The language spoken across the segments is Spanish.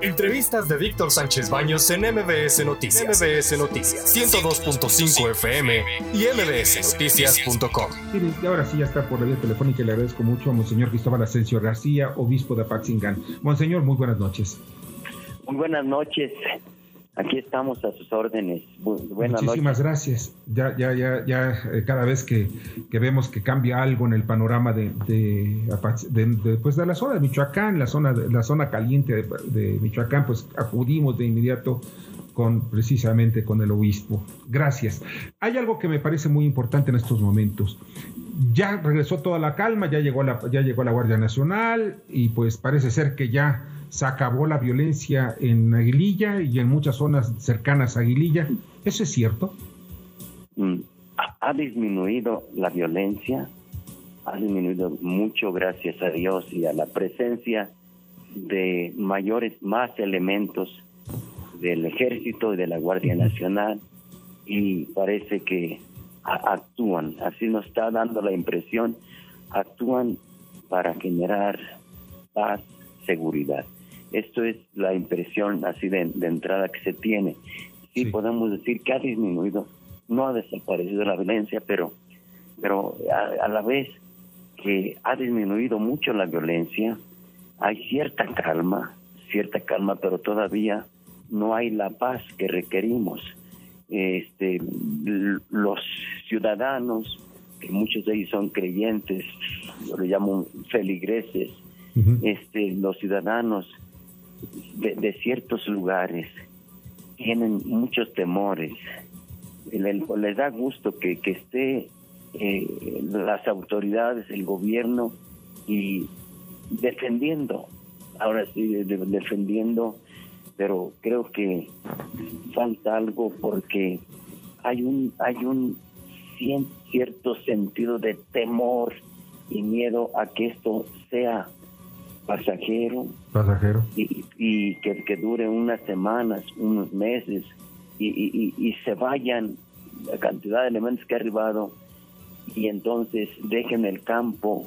Entrevistas de Víctor Sánchez Baños en MBS Noticias. MBS Noticias 102.5 FM y mbsnoticias.com. Y ahora sí ya está por la vía telefónica y le agradezco mucho a Monseñor Cristóbal Asensio García, obispo de Apatzingán. Monseñor, muy buenas noches. Muy buenas noches. Aquí estamos a sus órdenes. Buenas Muchísimas gracias. Ya, ya, ya, ya eh, cada vez que, vemos que cambia algo en el panorama de, de, pues de la zona de Michoacán, la zona, la zona caliente de, Michoacán, pues acudimos de inmediato con precisamente con el obispo. Gracias. Hay algo que me parece muy importante en estos momentos. Ya regresó toda la calma, ya llegó la, ya llegó la Guardia Nacional y pues parece ser que ya se acabó la violencia en Aguililla y en muchas zonas cercanas a Aguililla. ¿Eso es cierto? Mm, ha disminuido la violencia, ha disminuido mucho gracias a Dios y a la presencia de mayores, más elementos del ejército y de la Guardia Nacional y parece que actúan, así nos está dando la impresión, actúan para generar paz, seguridad. Esto es la impresión así de, entrada que se tiene. Sí, podemos decir que ha disminuido, no ha desaparecido la violencia, pero, pero a, la vez que ha disminuido mucho la violencia, hay cierta calma, cierta calma, pero todavía no hay la paz que requerimos. Este, los ciudadanos, que muchos de ellos son creyentes, yo le llamo feligreses, este, los ciudadanos de, ciertos lugares tienen muchos temores. Les, da gusto que, que esté eh, las autoridades, el gobierno y defendiendo, ahora sí, defendiendo, pero creo que falta algo porque hay un, hay un cierto sentido de temor y miedo a que esto sea pasajero. Pasajero. Y, que, que, dure unas semanas, unos meses y, y, se vayan la cantidad de elementos que ha arribado y entonces dejen el campo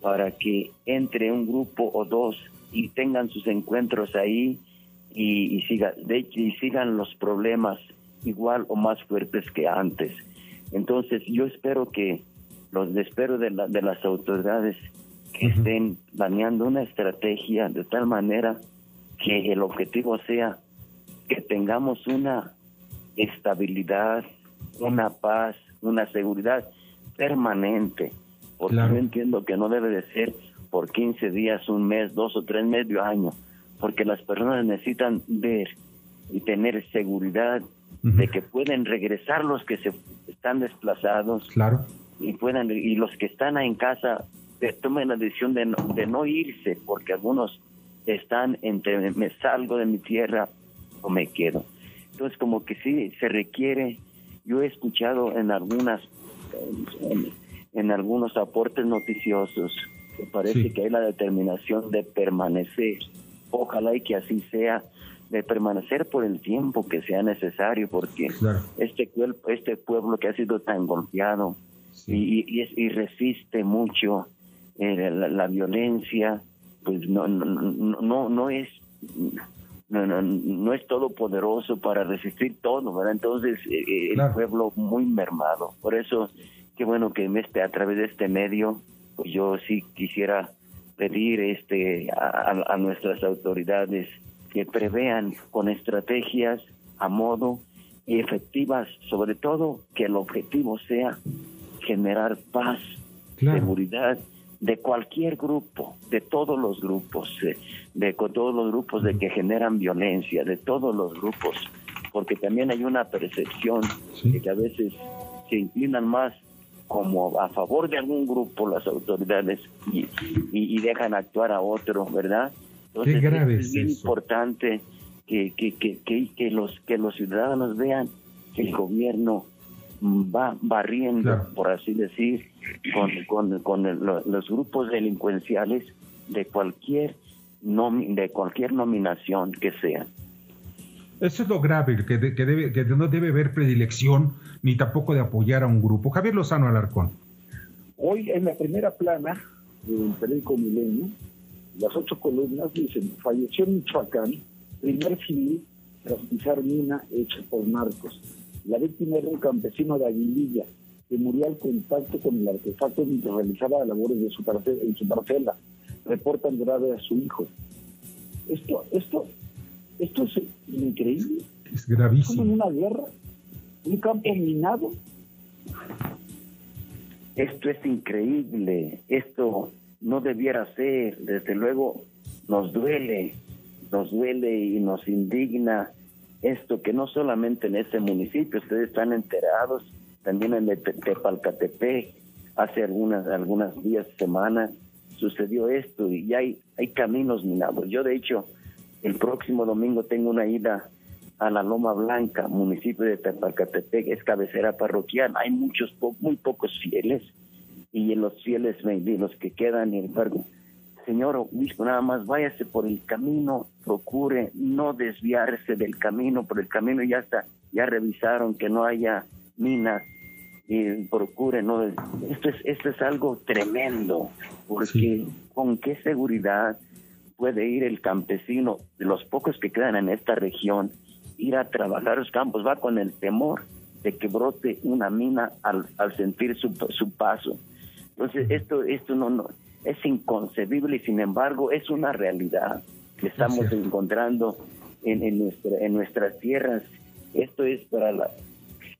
para que entre un grupo o dos y tengan sus encuentros ahí y, y, siga, de, y sigan los problemas igual o más fuertes que antes. Entonces yo espero que, los espero de, la, de las autoridades que estén planeando una estrategia de tal manera que el objetivo sea que tengamos una estabilidad, una paz, una seguridad permanente. Porque yo entiendo que no debe de ser por 15 días, un mes, dos o tres, medio año, porque las personas necesitan ver y tener seguridad de que pueden regresar los que se están desplazados claro. y puedan y los que están en casa tomen la decisión de no, de no irse, porque algunos están entre me salgo de mi tierra o me quedo. Entonces, como que sí se requiere, yo he escuchado en algunas, en, algunos aportes noticiosos, que parece que hay la determinación de permanecer. Ojalá y que así sea, de permanecer por el tiempo que sea necesario, porque este, este pueblo que ha sido tan golpeado y, y, y resiste mucho, eh, la, violencia, pues no, no, no, no es no, no, no es todopoderoso para resistir todo, ¿verdad? Entonces, eh, eh, el pueblo muy mermado. Por eso, qué bueno que este, a través de este medio, pues yo sí quisiera pedir este a, a nuestras autoridades que prevean con estrategias a modo y efectivas, sobre todo que el objetivo sea generar paz, seguridad de cualquier grupo, de todos los grupos, de, todos los grupos de que generan violencia, de todos los grupos, porque también hay una percepción de que a veces se inclinan más como a favor de algún grupo las autoridades y, y, dejan actuar a otro, ¿verdad? Entonces es, bien importante que, que, que, que, los, que los ciudadanos vean que el gobierno va barriendo, por así decir, con, con, los grupos delincuenciales de cualquier, de cualquier nominación que sea. Eso es lo grave, que, debe, que no debe haber predilección ni tampoco de apoyar a un grupo. Javier Lozano Alarcón. Hoy en la primera plana del periódico Milenio, las ocho columnas dicen, falleció en Michoacán Primer civil tras pisar mina hecha por narcos. La víctima era un campesino de Aguililla que murió al contacto con el artefacto mientras realizaba labores de su parcela, en su parcela. Reportan grave a su hijo. Esto, esto, esto es increíble. Es gravísimo. en una guerra, un campo minado. Esto es increíble. Esto no debiera ser. Desde luego nos duele, nos duele y nos indigna esto que no solamente en este municipio, ustedes están enterados, también en Tepalcatepec, hace algunas, algunas días, semanas, sucedió esto y hay, hay caminos minados. Yo de hecho, el próximo domingo tengo una ida a la Loma Blanca, municipio de Tepalcatepec, es cabecera parroquial, hay muchos, muy pocos fieles y los fieles, los que quedan, en embargo, Señor obispo, nada más váyase por el camino, procure no desviarse del camino, por el camino ya está, ya revisaron que no haya minas, y procure no esto es esto es algo tremendo porque con qué seguridad puede ir el campesino de los pocos que quedan en esta región ir a trabajar los campos va con el temor de que brote una mina al, al sentir su, su paso entonces esto esto no no es inconcebible y sin embargo es una realidad que estamos encontrando en, en, nuestra, en nuestras tierras. Esto es para la,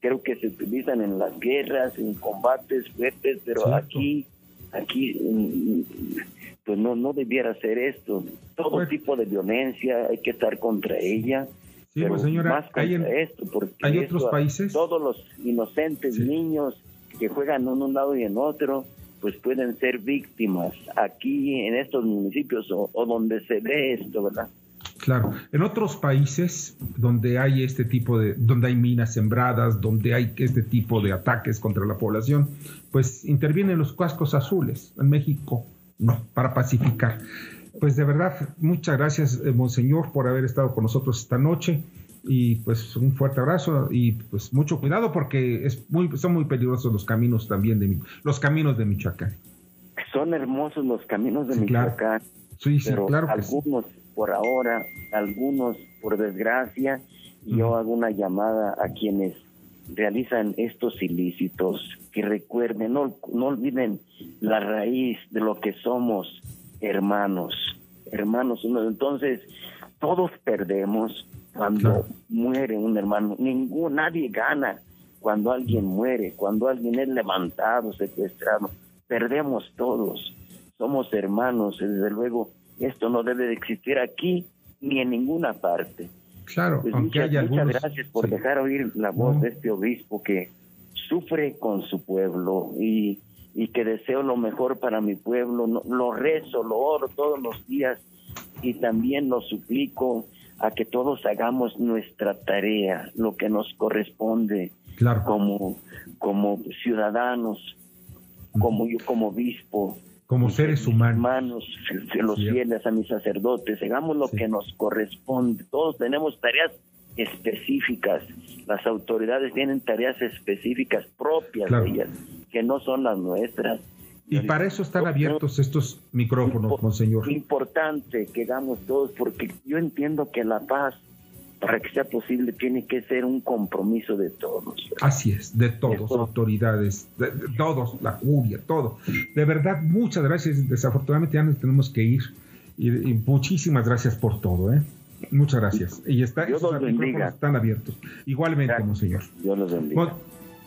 creo que se utilizan en las guerras, en combates fuertes, pero aquí, aquí, mm, pues no, no debiera ser esto. Todo tipo de violencia hay que estar contra ella. Sí, pero pues, señora, más hay, esto, porque ¿hay otros países? Todos los inocentes niños que juegan en un lado y en otro, pues pueden ser víctimas aquí en estos municipios o, donde se ve esto, ¿verdad? Claro, en otros países donde hay este tipo de, donde hay minas sembradas, donde hay este tipo de ataques contra la población, pues intervienen los cascos azules. En México, no, para pacificar. Pues de verdad, muchas gracias, eh, Monseñor, por haber estado con nosotros esta noche y pues un fuerte abrazo y pues mucho cuidado porque es muy son muy peligrosos los caminos también de los caminos de Michoacán. Son hermosos los caminos de Michoacán. Sí, sí, pero claro algunos por ahora, algunos por desgracia, yo hago una llamada a quienes realizan estos ilícitos que recuerden, no, no olviden la raíz de lo que somos hermanos, hermanos. Entonces, todos perdemos, cuando muere un hermano. Ningún, nadie gana cuando alguien muere, cuando alguien es levantado, secuestrado. Perdemos todos. Somos hermanos, desde luego. Esto no debe de existir aquí ni en ninguna parte. Claro, pues aunque muchas, haya muchas gracias por dejar oír la voz de este obispo que sufre con su pueblo y, y que deseo lo mejor para mi pueblo. lo rezo, lo oro todos los días y también lo suplico a que todos hagamos nuestra tarea, lo que nos corresponde como, como ciudadanos, como yo como obispo, como seres humanos, hermanos, los fieles a mis sacerdotes, hagamos lo que nos corresponde. Todos tenemos tareas específicas, las autoridades tienen tareas específicas propias de ellas, que no son las nuestras. Y para eso están abiertos estos micrófonos, monseñor. Importante que hagamos todos, porque yo entiendo que la paz, para que sea posible, tiene que ser un compromiso de todos. Así es, de todos, autoridades, de, todos, la curia, todo. De verdad, muchas gracias. Desafortunadamente ya nos tenemos que ir. Y, muchísimas gracias por todo, ¿eh? Muchas gracias. Y está, esos micrófonos están abiertos. Igualmente, monseñor. Dios los bendiga.